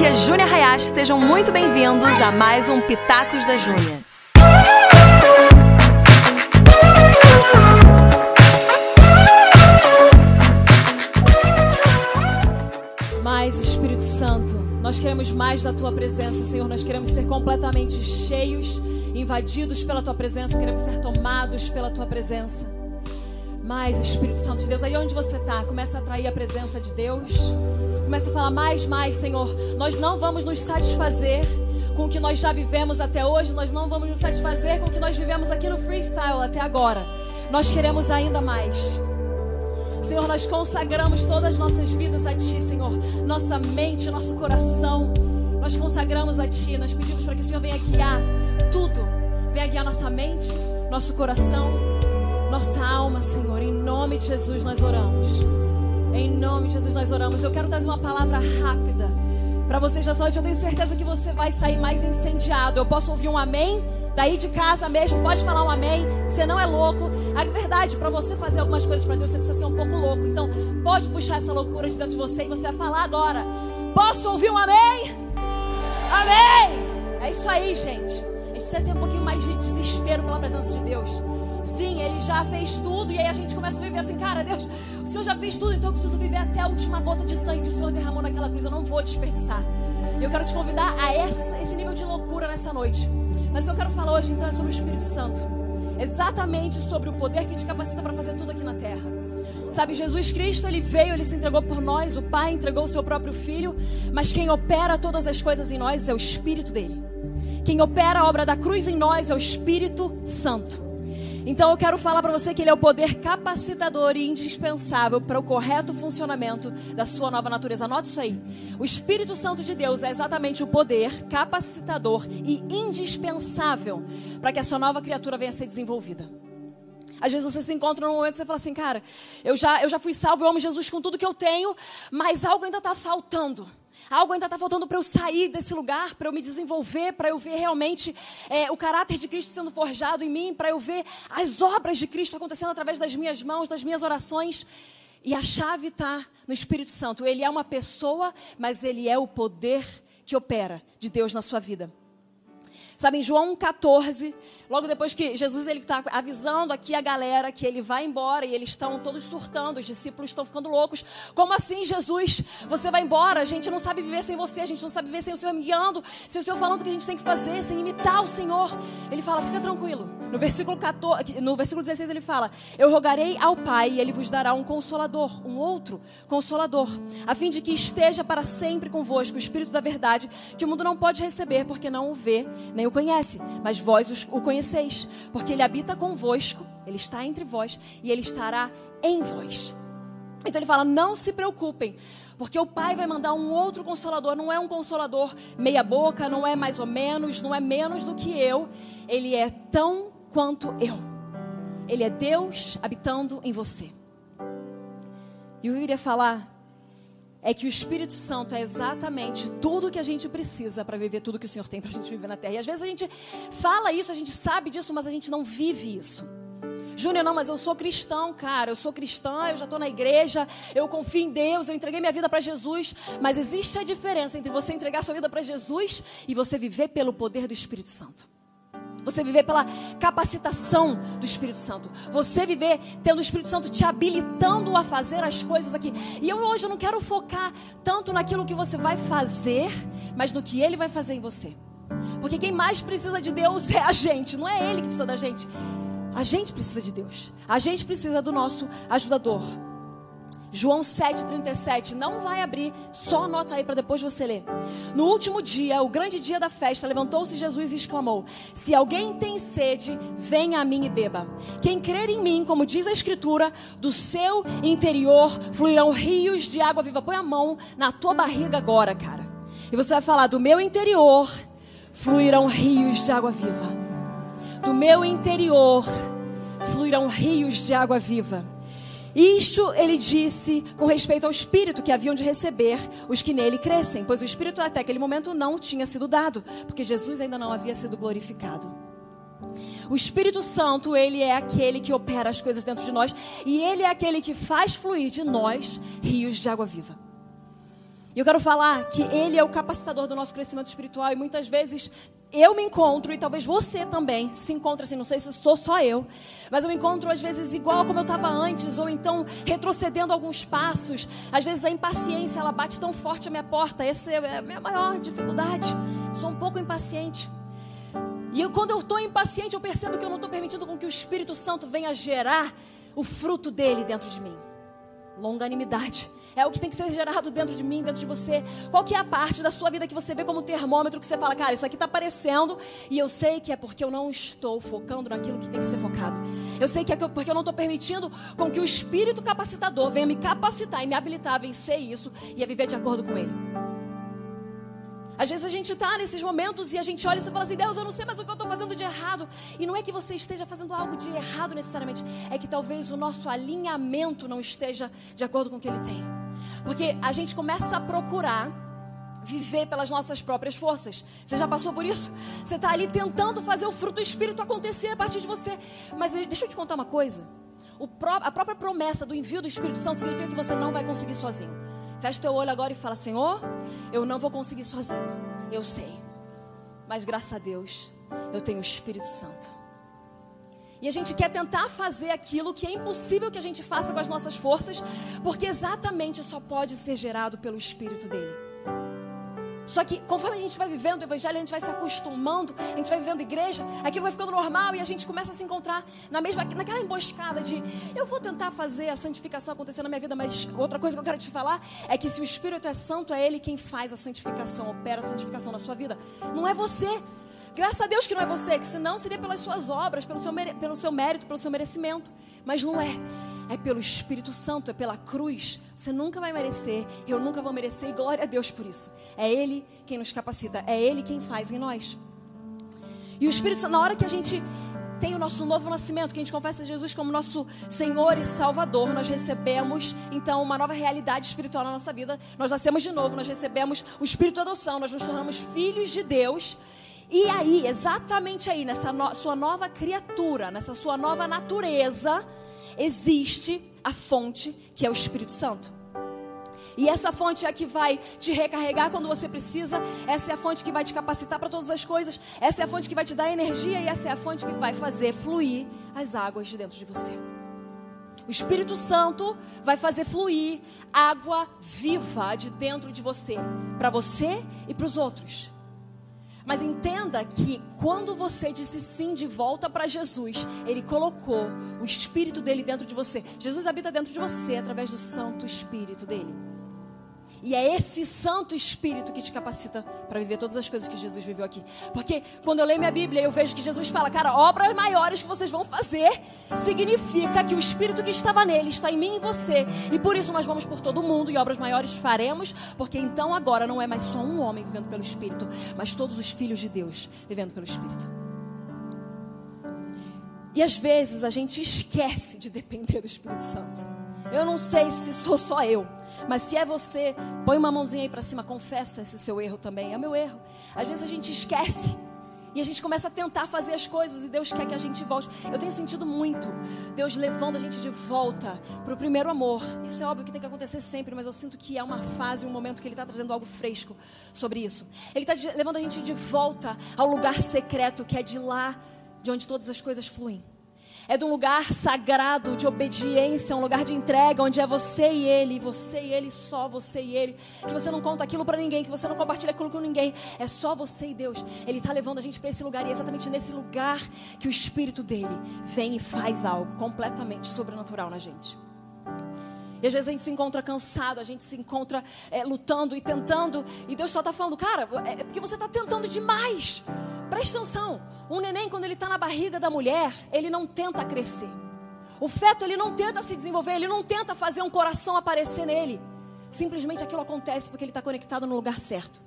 aqui é Júnia Hayashi, sejam muito bem-vindos a mais um Pitacos da Júnia. Mais Espírito Santo, nós queremos mais da tua presença, Senhor. Nós queremos ser completamente cheios, invadidos pela tua presença, queremos ser tomados pela tua presença. Mais Espírito Santo de Deus, aí onde você está, começa a atrair a presença de Deus. Começa a falar mais, mais, Senhor. Nós não vamos nos satisfazer com o que nós já vivemos até hoje, nós não vamos nos satisfazer com o que nós vivemos aqui no freestyle até agora. Nós queremos ainda mais. Senhor, nós consagramos todas as nossas vidas a Ti, Senhor. Nossa mente, nosso coração, nós consagramos a Ti. Nós pedimos para que o Senhor venha guiar tudo. Venha guiar nossa mente, nosso coração, nossa alma, Senhor. Em nome de Jesus nós oramos. Em nome de Jesus nós oramos. Eu quero trazer uma palavra rápida para vocês nessa noite. Eu tenho certeza que você vai sair mais incendiado. Eu posso ouvir um amém? Daí de casa mesmo, pode falar um amém. Você não é louco. A verdade, para você fazer algumas coisas para Deus, você precisa ser um pouco louco. Então, pode puxar essa loucura de dentro de você e você vai falar agora. Posso ouvir um amém? Amém! É isso aí, gente. A gente precisa ter um pouquinho mais de desespero pela presença de Deus. Sim, ele já fez tudo. E aí a gente começa a viver assim, cara, Deus, o Senhor já fez tudo, então eu preciso viver até a última gota de sangue que o Senhor derramou naquela cruz. Eu não vou desperdiçar. Eu quero te convidar a essa, esse nível de loucura nessa noite. Mas o que eu quero falar hoje então é sobre o Espírito Santo. Exatamente sobre o poder que te capacita para fazer tudo aqui na terra. Sabe, Jesus Cristo, ele veio, ele se entregou por nós, o Pai entregou o seu próprio filho, mas quem opera todas as coisas em nós é o Espírito dele. Quem opera a obra da cruz em nós é o Espírito Santo. Então eu quero falar para você que ele é o poder capacitador e indispensável para o correto funcionamento da sua nova natureza. Anote isso aí. O Espírito Santo de Deus é exatamente o poder capacitador e indispensável para que a sua nova criatura venha a ser desenvolvida. Às vezes você se encontra num momento e você fala assim, cara, eu já, eu já fui salvo, eu amo Jesus com tudo que eu tenho, mas algo ainda está faltando. Algo ainda está faltando para eu sair desse lugar, para eu me desenvolver, para eu ver realmente é, o caráter de Cristo sendo forjado em mim, para eu ver as obras de Cristo acontecendo através das minhas mãos, das minhas orações. E a chave está no Espírito Santo. Ele é uma pessoa, mas ele é o poder que opera de Deus na sua vida. Sabe, em João 14, logo depois que Jesus ele está avisando aqui a galera que ele vai embora e eles estão todos surtando, os discípulos estão ficando loucos. Como assim, Jesus? Você vai embora? A gente não sabe viver sem você, a gente não sabe viver sem o Senhor me guiando, sem o Senhor falando o que a gente tem que fazer, sem imitar o Senhor. Ele fala: fica tranquilo. No versículo, 14, no versículo 16 ele fala: Eu rogarei ao Pai e ele vos dará um consolador, um outro consolador, a fim de que esteja para sempre convosco o Espírito da verdade, que o mundo não pode receber porque não o vê nem o o conhece, mas vós o conheceis, porque ele habita convosco, ele está entre vós e ele estará em vós. Então ele fala: não se preocupem, porque o Pai vai mandar um outro consolador. Não é um consolador meia-boca, não é mais ou menos, não é menos do que eu. Ele é tão quanto eu. Ele é Deus habitando em você. E eu queria falar é que o Espírito Santo é exatamente tudo que a gente precisa para viver tudo que o Senhor tem para a gente viver na terra. E às vezes a gente fala isso, a gente sabe disso, mas a gente não vive isso. Júnior, não, mas eu sou cristão, cara. Eu sou cristã, eu já estou na igreja, eu confio em Deus, eu entreguei minha vida para Jesus. Mas existe a diferença entre você entregar sua vida para Jesus e você viver pelo poder do Espírito Santo. Você viver pela capacitação do Espírito Santo. Você viver tendo o Espírito Santo te habilitando a fazer as coisas aqui. E eu hoje eu não quero focar tanto naquilo que você vai fazer, mas no que ele vai fazer em você. Porque quem mais precisa de Deus é a gente, não é ele que precisa da gente. A gente precisa de Deus. A gente precisa do nosso ajudador. João 7,37. Não vai abrir, só anota aí para depois você ler. No último dia, o grande dia da festa, levantou-se Jesus e exclamou: Se alguém tem sede, venha a mim e beba. Quem crer em mim, como diz a Escritura, do seu interior fluirão rios de água viva. Põe a mão na tua barriga agora, cara. E você vai falar: Do meu interior fluirão rios de água viva. Do meu interior fluirão rios de água viva. Isto ele disse com respeito ao Espírito que haviam de receber os que nele crescem, pois o Espírito até aquele momento não tinha sido dado, porque Jesus ainda não havia sido glorificado. O Espírito Santo, ele é aquele que opera as coisas dentro de nós e ele é aquele que faz fluir de nós rios de água viva. E eu quero falar que Ele é o capacitador do nosso crescimento espiritual e muitas vezes eu me encontro, e talvez você também se encontre assim, não sei se sou só eu, mas eu me encontro às vezes igual como eu estava antes, ou então retrocedendo alguns passos. Às vezes a impaciência, ela bate tão forte a minha porta, essa é a minha maior dificuldade. Sou um pouco impaciente. E eu, quando eu estou impaciente, eu percebo que eu não estou permitindo com que o Espírito Santo venha gerar o fruto dele dentro de mim longanimidade. É o que tem que ser gerado dentro de mim, dentro de você. Qual que é a parte da sua vida que você vê como termômetro que você fala, cara, isso aqui está aparecendo e eu sei que é porque eu não estou focando naquilo que tem que ser focado. Eu sei que é porque eu não estou permitindo com que o Espírito capacitador venha me capacitar e me habilitar a vencer isso e a viver de acordo com ele. Às vezes a gente está nesses momentos e a gente olha e fala assim: Deus, eu não sei mais o que eu estou fazendo de errado. E não é que você esteja fazendo algo de errado necessariamente, é que talvez o nosso alinhamento não esteja de acordo com o que Ele tem. Porque a gente começa a procurar viver pelas nossas próprias forças. Você já passou por isso? Você está ali tentando fazer o fruto do Espírito acontecer a partir de você. Mas deixa eu te contar uma coisa. Pró a própria promessa do envio do Espírito Santo significa que você não vai conseguir sozinho. Fecha teu olho agora e fala: Senhor, eu não vou conseguir sozinho. Eu sei. Mas graças a Deus, eu tenho o Espírito Santo. E a gente quer tentar fazer aquilo que é impossível que a gente faça com as nossas forças, porque exatamente só pode ser gerado pelo Espírito dele. Só que conforme a gente vai vivendo o evangelho, a gente vai se acostumando, a gente vai vivendo igreja, aquilo vai ficando normal e a gente começa a se encontrar na mesma, naquela emboscada de eu vou tentar fazer a santificação acontecer na minha vida, mas outra coisa que eu quero te falar é que se o Espírito é santo, é ele quem faz a santificação, opera a santificação na sua vida. Não é você. Graças a Deus que não é você, que senão seria pelas suas obras, pelo seu, pelo seu mérito, pelo seu merecimento. Mas não é. É pelo Espírito Santo, é pela cruz. Você nunca vai merecer, eu nunca vou merecer, e glória a Deus por isso. É Ele quem nos capacita, é Ele quem faz em nós. E o Espírito Santo, na hora que a gente tem o nosso novo nascimento, que a gente confessa Jesus como nosso Senhor e Salvador, nós recebemos então uma nova realidade espiritual na nossa vida. Nós nascemos de novo, nós recebemos o Espírito de adoção, nós nos tornamos filhos de Deus. E aí, exatamente aí, nessa no, sua nova criatura, nessa sua nova natureza, existe a fonte que é o Espírito Santo. E essa fonte é a que vai te recarregar quando você precisa. Essa é a fonte que vai te capacitar para todas as coisas. Essa é a fonte que vai te dar energia. E essa é a fonte que vai fazer fluir as águas de dentro de você. O Espírito Santo vai fazer fluir água viva de dentro de você, para você e para os outros. Mas entenda que quando você disse sim de volta para Jesus, Ele colocou o Espírito dele dentro de você. Jesus habita dentro de você através do Santo Espírito dele. E é esse Santo Espírito que te capacita para viver todas as coisas que Jesus viveu aqui. Porque quando eu leio minha Bíblia, eu vejo que Jesus fala, cara, obras maiores que vocês vão fazer significa que o Espírito que estava nele está em mim e em você. E por isso nós vamos por todo mundo e obras maiores faremos, porque então agora não é mais só um homem vivendo pelo Espírito, mas todos os filhos de Deus vivendo pelo Espírito. E às vezes a gente esquece de depender do Espírito Santo. Eu não sei se sou só eu. Mas se é você, põe uma mãozinha aí para cima, confessa esse seu erro também. É meu erro. Às vezes a gente esquece. E a gente começa a tentar fazer as coisas e Deus quer que a gente volte. Eu tenho sentido muito Deus levando a gente de volta para o primeiro amor. Isso é óbvio que tem que acontecer sempre, mas eu sinto que é uma fase, um momento que Ele está trazendo algo fresco sobre isso. Ele está levando a gente de volta ao lugar secreto que é de lá de onde todas as coisas fluem é de um lugar sagrado, de obediência, um lugar de entrega, onde é você e ele, você e ele só, você e ele. Que você não conta aquilo para ninguém, que você não compartilha aquilo com ninguém. É só você e Deus. Ele está levando a gente para esse lugar e é exatamente nesse lugar que o Espírito dele vem e faz algo completamente sobrenatural na gente. E às vezes a gente se encontra cansado, a gente se encontra é, lutando e tentando, e Deus só está falando, cara, é, é porque você está tentando demais. Presta atenção. Um neném, quando ele está na barriga da mulher, ele não tenta crescer. O feto, ele não tenta se desenvolver, ele não tenta fazer um coração aparecer nele. Simplesmente aquilo acontece porque ele está conectado no lugar certo.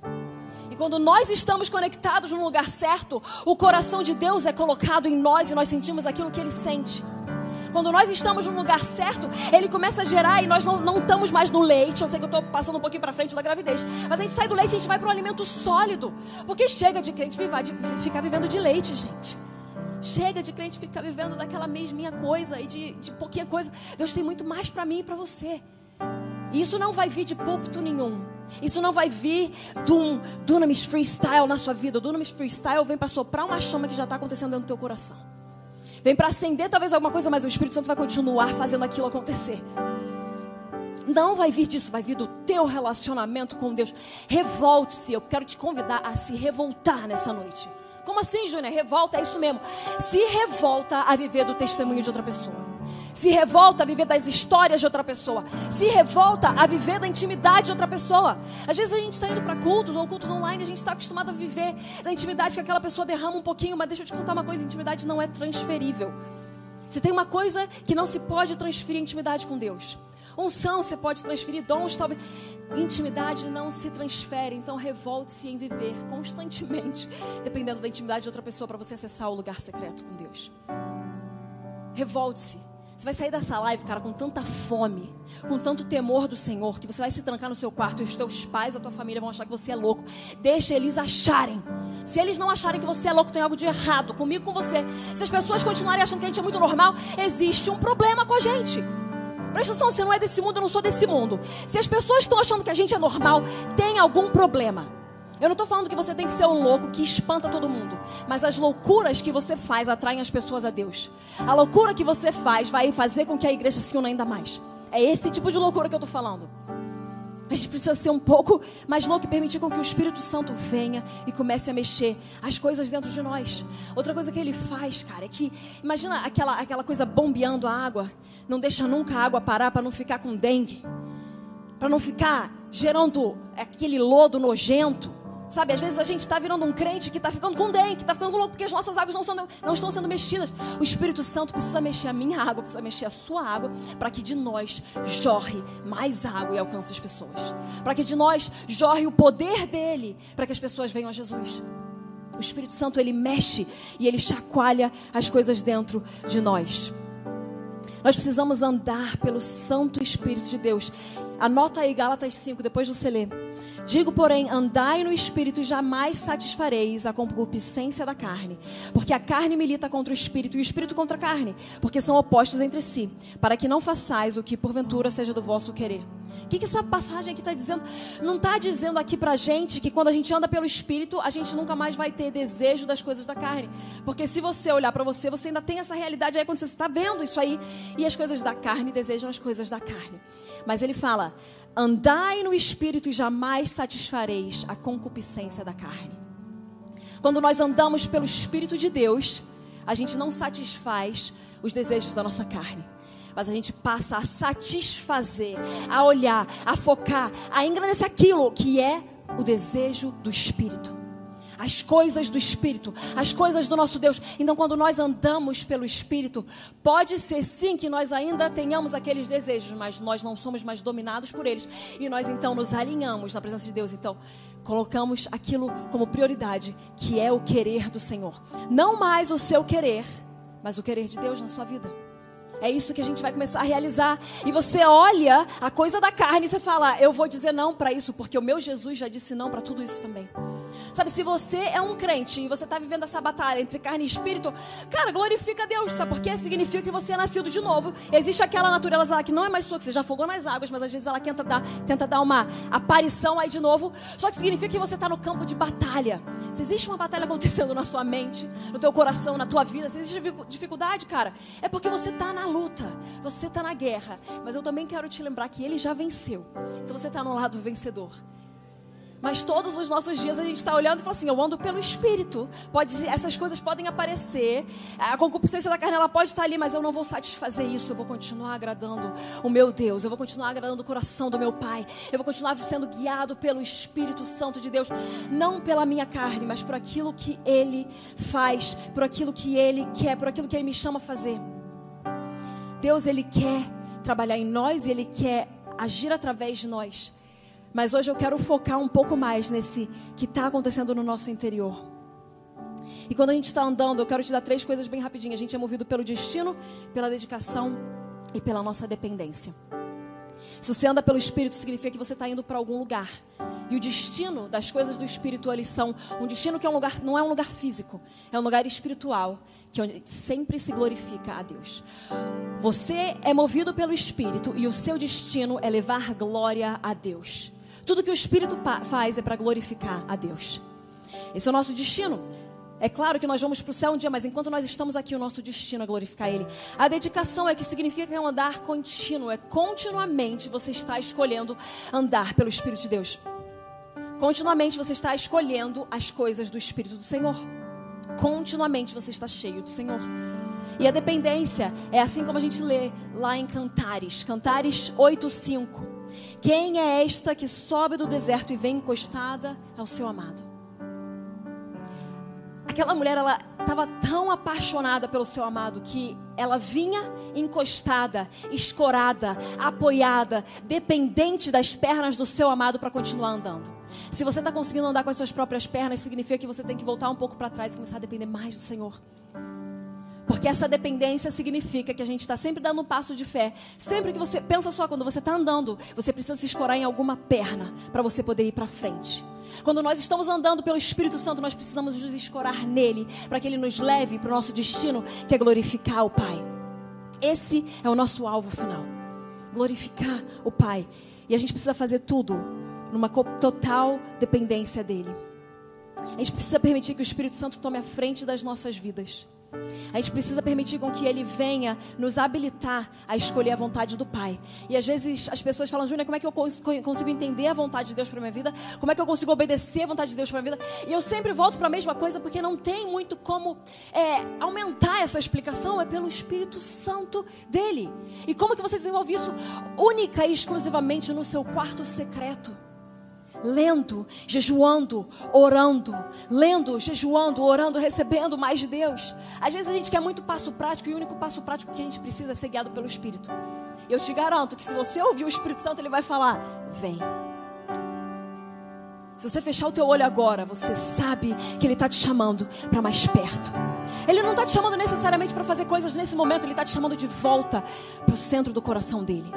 E quando nós estamos conectados no lugar certo, o coração de Deus é colocado em nós e nós sentimos aquilo que ele sente. Quando nós estamos no lugar certo, ele começa a gerar e nós não, não estamos mais no leite. Eu sei que eu estou passando um pouquinho para frente da gravidez. Mas a gente sai do leite e a gente vai para um alimento sólido. Porque chega de crente ficar vivendo de leite, gente. Chega de crente ficar vivendo daquela mesminha coisa e de, de pouquinha coisa. Deus tem muito mais para mim e para você. E isso não vai vir de púlpito nenhum. Isso não vai vir de um dunamis freestyle na sua vida. O dunamis freestyle vem para soprar uma chama que já está acontecendo dentro do teu coração. Vem para acender talvez alguma coisa, mas o Espírito Santo vai continuar fazendo aquilo acontecer. Não vai vir disso, vai vir do teu relacionamento com Deus. Revolte-se. Eu quero te convidar a se revoltar nessa noite. Como assim, Júnior? Revolta, é isso mesmo. Se revolta a viver do testemunho de outra pessoa. Se revolta a viver das histórias de outra pessoa. Se revolta a viver da intimidade de outra pessoa. Às vezes a gente está indo para cultos ou cultos online, a gente está acostumado a viver da intimidade que aquela pessoa derrama um pouquinho, mas deixa eu te contar uma coisa: intimidade não é transferível. Se tem uma coisa que não se pode transferir intimidade com Deus. Unção você pode transferir, dons talvez. Intimidade não se transfere, então revolte-se em viver constantemente, dependendo da intimidade de outra pessoa, para você acessar o lugar secreto com Deus. Revolte-se. Você vai sair dessa live, cara, com tanta fome, com tanto temor do Senhor, que você vai se trancar no seu quarto e os teus pais, a tua família vão achar que você é louco. Deixa eles acharem. Se eles não acharem que você é louco, tem algo de errado comigo, com você. Se as pessoas continuarem achando que a gente é muito normal, existe um problema com a gente. Presta atenção, você não é desse mundo, eu não sou desse mundo. Se as pessoas estão achando que a gente é normal, tem algum problema. Eu não estou falando que você tem que ser um louco que espanta todo mundo. Mas as loucuras que você faz atraem as pessoas a Deus. A loucura que você faz vai fazer com que a igreja se una ainda mais. É esse tipo de loucura que eu estou falando. A gente precisa ser um pouco mais louco e permitir com que o Espírito Santo venha e comece a mexer as coisas dentro de nós. Outra coisa que ele faz, cara, é que imagina aquela, aquela coisa bombeando a água. Não deixa nunca a água parar para não ficar com dengue. Para não ficar gerando aquele lodo nojento. Sabe, às vezes a gente está virando um crente que está ficando com dengue, que está ficando louco, porque as nossas águas não, são, não estão sendo mexidas. O Espírito Santo precisa mexer a minha água, precisa mexer a sua água, para que de nós jorre mais água e alcance as pessoas. Para que de nós jorre o poder dele, para que as pessoas venham a Jesus. O Espírito Santo, ele mexe e ele chacoalha as coisas dentro de nós. Nós precisamos andar pelo Santo Espírito de Deus. Anota aí Gálatas 5, depois você lê. Digo, porém, andai no espírito e jamais satisfareis a concupiscência da carne. Porque a carne milita contra o espírito e o espírito contra a carne, porque são opostos entre si, para que não façais o que porventura seja do vosso querer. O que, que essa passagem aqui está dizendo? Não está dizendo aqui para a gente que quando a gente anda pelo espírito, a gente nunca mais vai ter desejo das coisas da carne. Porque se você olhar para você, você ainda tem essa realidade aí quando você está vendo isso aí. E as coisas da carne desejam as coisas da carne. Mas ele fala: Andai no espírito e jamais satisfareis a concupiscência da carne. Quando nós andamos pelo espírito de Deus, a gente não satisfaz os desejos da nossa carne, mas a gente passa a satisfazer, a olhar, a focar, a engrandecer aquilo que é o desejo do espírito as coisas do Espírito, as coisas do nosso Deus. Então, quando nós andamos pelo Espírito, pode ser sim que nós ainda tenhamos aqueles desejos, mas nós não somos mais dominados por eles. E nós então nos alinhamos na presença de Deus. Então, colocamos aquilo como prioridade, que é o querer do Senhor. Não mais o seu querer, mas o querer de Deus na sua vida. É isso que a gente vai começar a realizar. E você olha a coisa da carne e você fala: Eu vou dizer não para isso, porque o meu Jesus já disse não para tudo isso também. Sabe, se você é um crente e você está vivendo essa batalha entre carne e espírito, cara, glorifica a Deus, sabe? Porque significa que você é nascido de novo. Existe aquela natureza lá que não é mais sua, que você já afogou nas águas, mas às vezes ela tenta dar, tenta dar uma aparição aí de novo. Só que significa que você está no campo de batalha. Se existe uma batalha acontecendo na sua mente, no teu coração, na tua vida, se existe dificuldade, cara, é porque você está na luta, você está na guerra. Mas eu também quero te lembrar que ele já venceu. Então você está no lado vencedor. Mas todos os nossos dias a gente está olhando e fala assim: eu ando pelo Espírito. Pode, essas coisas podem aparecer. A concupiscência da carne ela pode estar ali, mas eu não vou satisfazer isso. Eu vou continuar agradando o meu Deus. Eu vou continuar agradando o coração do meu Pai. Eu vou continuar sendo guiado pelo Espírito Santo de Deus, não pela minha carne, mas por aquilo que Ele faz, por aquilo que Ele quer, por aquilo que Ele me chama a fazer. Deus ele quer trabalhar em nós e ele quer agir através de nós. Mas hoje eu quero focar um pouco mais nesse que está acontecendo no nosso interior. E quando a gente está andando, eu quero te dar três coisas bem rapidinho. A gente é movido pelo destino, pela dedicação e pela nossa dependência. Se você anda pelo Espírito, significa que você está indo para algum lugar. E o destino das coisas do espírito eles são um destino que é um lugar, não é um lugar físico, é um lugar espiritual, que sempre se glorifica a Deus. Você é movido pelo espírito e o seu destino é levar glória a Deus. Tudo que o espírito faz é para glorificar a Deus. Esse é o nosso destino. É claro que nós vamos para o céu um dia, mas enquanto nós estamos aqui, o nosso destino é glorificar Ele. A dedicação é que significa que é um andar contínuo, é continuamente você está escolhendo andar pelo Espírito de Deus. Continuamente você está escolhendo as coisas do Espírito do Senhor. Continuamente você está cheio do Senhor. E a dependência é assim como a gente lê lá em Cantares, Cantares 8:5. Quem é esta que sobe do deserto e vem encostada ao seu amado? Aquela mulher, ela estava tão apaixonada pelo seu amado que ela vinha encostada, escorada, apoiada, dependente das pernas do seu amado para continuar andando. Se você está conseguindo andar com as suas próprias pernas, significa que você tem que voltar um pouco para trás e começar a depender mais do Senhor. Porque essa dependência significa que a gente está sempre dando um passo de fé. Sempre que você pensa só, quando você está andando, você precisa se escorar em alguma perna para você poder ir para frente. Quando nós estamos andando pelo Espírito Santo, nós precisamos nos escorar nele para que ele nos leve para o nosso destino, que é glorificar o Pai. Esse é o nosso alvo final. Glorificar o Pai. E a gente precisa fazer tudo numa total dependência dele. A gente precisa permitir que o Espírito Santo tome a frente das nossas vidas. A gente precisa permitir com que Ele venha nos habilitar a escolher a vontade do Pai. E às vezes as pessoas falam, Júnior, como é que eu consigo entender a vontade de Deus para minha vida? Como é que eu consigo obedecer a vontade de Deus para minha vida? E eu sempre volto para a mesma coisa porque não tem muito como é, aumentar essa explicação. É pelo Espírito Santo dele. E como que você desenvolve isso única e exclusivamente no seu quarto secreto? Lendo, jejuando, orando, lendo, jejuando, orando, recebendo mais de Deus. Às vezes a gente quer muito passo prático e o único passo prático que a gente precisa é ser guiado pelo Espírito. Eu te garanto que se você ouvir o Espírito Santo, ele vai falar: "Vem". Se você fechar o teu olho agora, você sabe que ele está te chamando para mais perto. Ele não está te chamando necessariamente para fazer coisas nesse momento, ele está te chamando de volta para o centro do coração dele.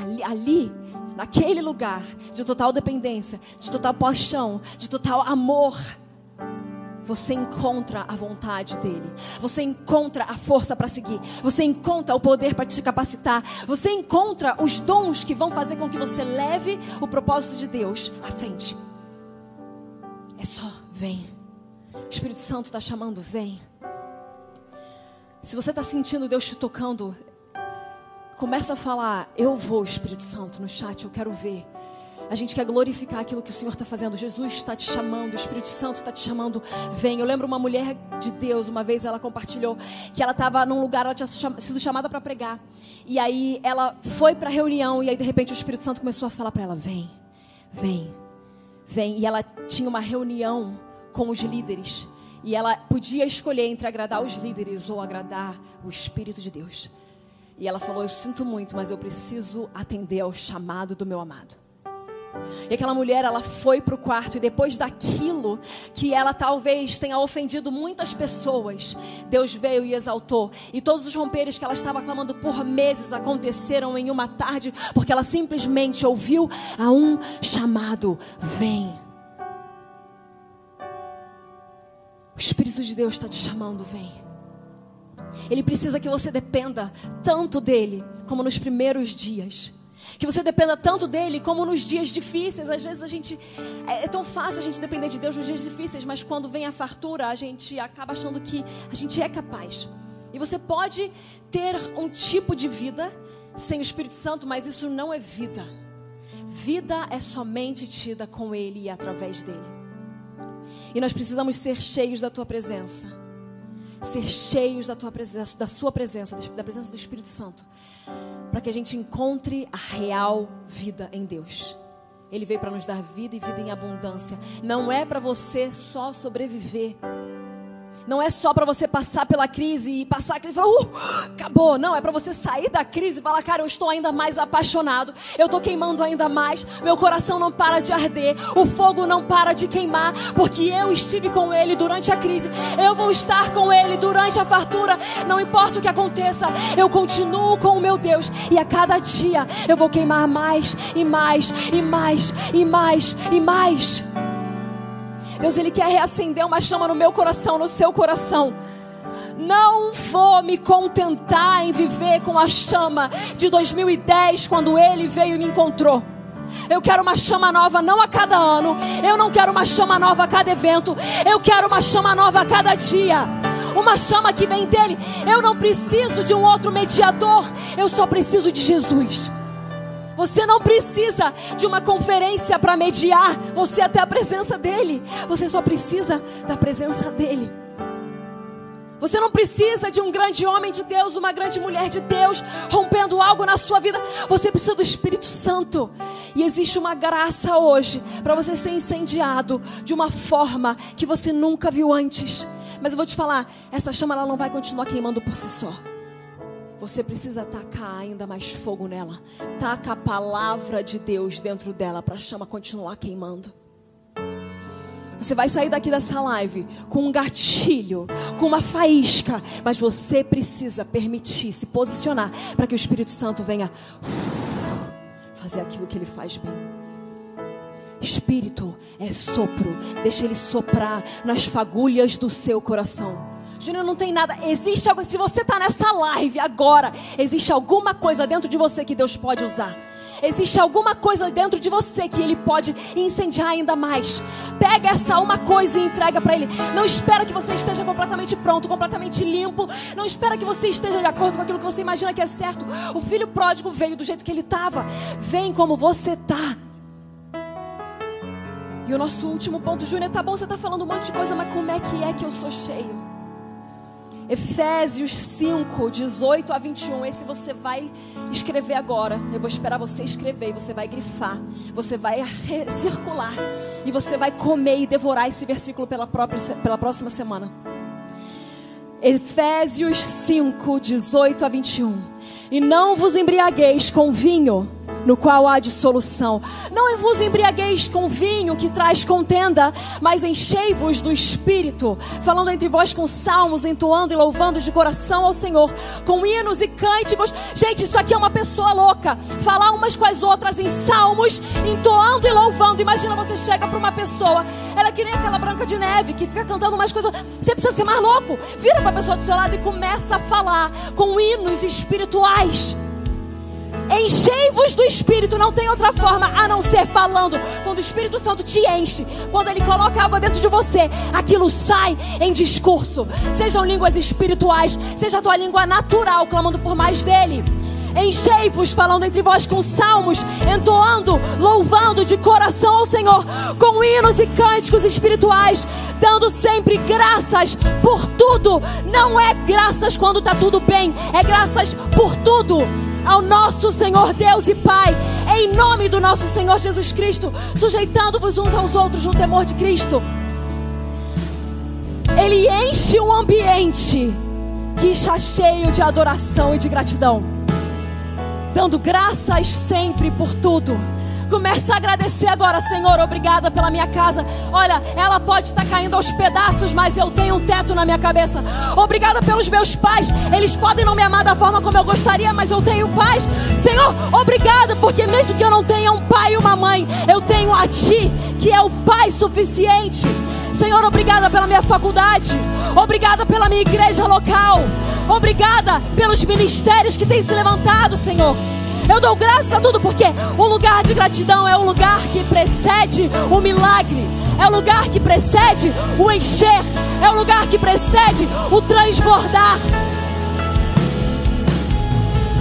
Ali, ali naquele lugar de total dependência, de total paixão, de total amor, você encontra a vontade dele. Você encontra a força para seguir. Você encontra o poder para te capacitar. Você encontra os dons que vão fazer com que você leve o propósito de Deus à frente. É só, vem. O Espírito Santo está chamando, vem. Se você está sentindo Deus te tocando, Começa a falar, eu vou, Espírito Santo, no chat, eu quero ver. A gente quer glorificar aquilo que o Senhor está fazendo. Jesus está te chamando, o Espírito Santo está te chamando. Vem. Eu lembro uma mulher de Deus, uma vez ela compartilhou que ela estava num lugar, ela tinha sido chamada para pregar. E aí ela foi para a reunião e aí de repente o Espírito Santo começou a falar para ela: vem, vem, vem. E ela tinha uma reunião com os líderes. E ela podia escolher entre agradar os líderes ou agradar o Espírito de Deus. E ela falou: Eu sinto muito, mas eu preciso atender ao chamado do meu amado. E aquela mulher, ela foi para o quarto e depois daquilo que ela talvez tenha ofendido muitas pessoas, Deus veio e exaltou. E todos os romperes que ela estava clamando por meses aconteceram em uma tarde, porque ela simplesmente ouviu a um chamado: Vem. O Espírito de Deus está te chamando, vem. Ele precisa que você dependa tanto dele como nos primeiros dias. Que você dependa tanto dele como nos dias difíceis. Às vezes a gente. É, é, tão fácil a gente depender de Deus nos dias difíceis, mas quando vem a fartura, a gente acaba achando que a gente é capaz. E você pode ter um tipo de vida sem o Espírito Santo, mas isso não é vida. Vida é somente tida com Ele e através dele. E nós precisamos ser cheios da tua presença ser cheios da tua presença, da sua presença, da presença do Espírito Santo, para que a gente encontre a real vida em Deus. Ele veio para nos dar vida e vida em abundância. Não é para você só sobreviver. Não é só para você passar pela crise e passar a crise e falar, uh, acabou. Não, é para você sair da crise e falar, cara, eu estou ainda mais apaixonado. Eu estou queimando ainda mais. Meu coração não para de arder. O fogo não para de queimar. Porque eu estive com ele durante a crise. Eu vou estar com ele durante a fartura. Não importa o que aconteça, eu continuo com o meu Deus. E a cada dia eu vou queimar mais e mais e mais e mais e mais. Deus, Ele quer reacender uma chama no meu coração, no seu coração. Não vou me contentar em viver com a chama de 2010, quando Ele veio e me encontrou. Eu quero uma chama nova, não a cada ano. Eu não quero uma chama nova a cada evento. Eu quero uma chama nova a cada dia. Uma chama que vem dele. Eu não preciso de um outro mediador. Eu só preciso de Jesus. Você não precisa de uma conferência para mediar você até a presença dele. Você só precisa da presença dele. Você não precisa de um grande homem de Deus, uma grande mulher de Deus, rompendo algo na sua vida. Você precisa do Espírito Santo. E existe uma graça hoje para você ser incendiado de uma forma que você nunca viu antes. Mas eu vou te falar, essa chama ela não vai continuar queimando por si só. Você precisa tacar ainda mais fogo nela. Taca a palavra de Deus dentro dela para a chama continuar queimando. Você vai sair daqui dessa live com um gatilho, com uma faísca, mas você precisa permitir, se posicionar para que o Espírito Santo venha fazer aquilo que ele faz bem. Espírito é sopro, deixa ele soprar nas fagulhas do seu coração. Júnior, não tem nada. Existe algo. Se você está nessa live agora, existe alguma coisa dentro de você que Deus pode usar. Existe alguma coisa dentro de você que Ele pode incendiar ainda mais. Pega essa uma coisa e entrega para Ele. Não espera que você esteja completamente pronto, completamente limpo. Não espera que você esteja de acordo com aquilo que você imagina que é certo. O filho pródigo veio do jeito que ele estava. Vem como você está. E o nosso último ponto, Júnior, tá bom, você está falando um monte de coisa, mas como é que é que eu sou cheio? Efésios 5, 18 a 21. Esse você vai escrever agora. Eu vou esperar você escrever você vai grifar. Você vai circular. E você vai comer e devorar esse versículo pela, própria, pela próxima semana. Efésios 5, 18 a 21. E não vos embriagueis com vinho no qual há dissolução. Não vos embriagueis com vinho que traz contenda, mas enchei-vos do Espírito, falando entre vós com salmos, entoando e louvando de coração ao Senhor, com hinos e cânticos. Gente, isso aqui é uma pessoa louca. Falar umas com as outras em salmos, entoando e louvando. Imagina você chega para uma pessoa, ela é que nem aquela branca de neve que fica cantando umas coisas. Você precisa ser mais louco. Vira para a pessoa do seu lado e começa a falar com hinos espirituais. Enchei-vos do Espírito, não tem outra forma a não ser falando. Quando o Espírito Santo te enche, quando ele coloca água dentro de você, aquilo sai em discurso. Sejam línguas espirituais, seja a tua língua natural, clamando por mais dele. Enchei-vos, falando entre vós com salmos, entoando, louvando de coração ao Senhor, com hinos e cânticos espirituais, dando sempre graças por tudo. Não é graças quando está tudo bem, é graças por tudo ao nosso Senhor Deus e Pai, em nome do nosso Senhor Jesus Cristo, sujeitando-vos uns aos outros no temor de Cristo. Ele enche um ambiente que está cheio de adoração e de gratidão, dando graças sempre por tudo Começa a agradecer agora, Senhor. Obrigada pela minha casa. Olha, ela pode estar caindo aos pedaços, mas eu tenho um teto na minha cabeça. Obrigada pelos meus pais. Eles podem não me amar da forma como eu gostaria, mas eu tenho pais. Senhor, obrigada, porque mesmo que eu não tenha um pai e uma mãe, eu tenho a Ti, que é o Pai suficiente. Senhor, obrigada pela minha faculdade. Obrigada pela minha igreja local. Obrigada pelos ministérios que têm se levantado, Senhor. Eu dou graças a tudo porque o lugar de gratidão é o lugar que precede o milagre. É o lugar que precede o encher. É o lugar que precede o transbordar.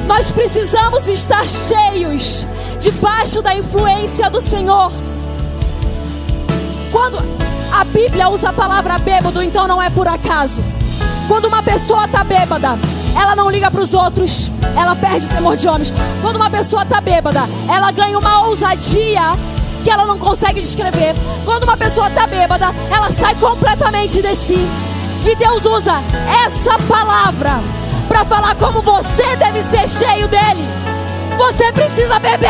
Nós precisamos estar cheios, debaixo da influência do Senhor. Quando a Bíblia usa a palavra bêbado, então não é por acaso. Quando uma pessoa está bêbada, ela não liga para os outros, ela perde temor de homens. Quando uma pessoa está bêbada, ela ganha uma ousadia que ela não consegue descrever. Quando uma pessoa está bêbada, ela sai completamente de si. E Deus usa essa palavra para falar como você deve ser cheio dele. Você precisa beber.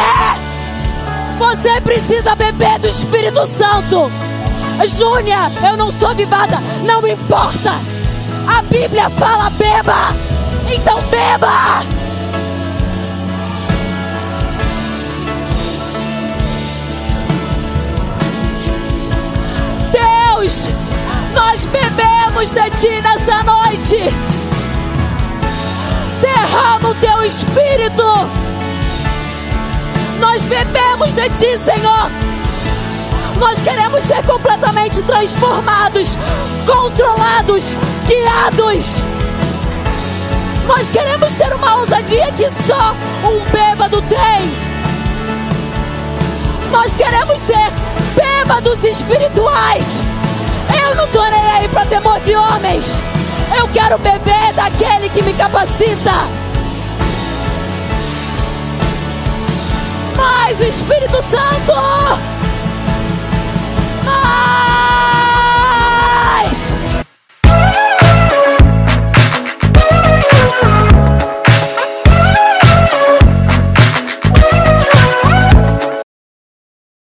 Você precisa beber do Espírito Santo. Júnia, eu não sou vivada, não importa. A Bíblia fala beba. Então beba. Deus, nós bebemos de ti nessa noite. Derrama o teu espírito. Nós bebemos de ti, Senhor. Nós queremos ser completamente transformados, controlados, guiados. Nós queremos ter uma ousadia que só um bêbado tem. Nós queremos ser bêbados espirituais. Eu não tô nem aí para temor de homens. Eu quero beber daquele que me capacita. Mais Espírito Santo! Mais!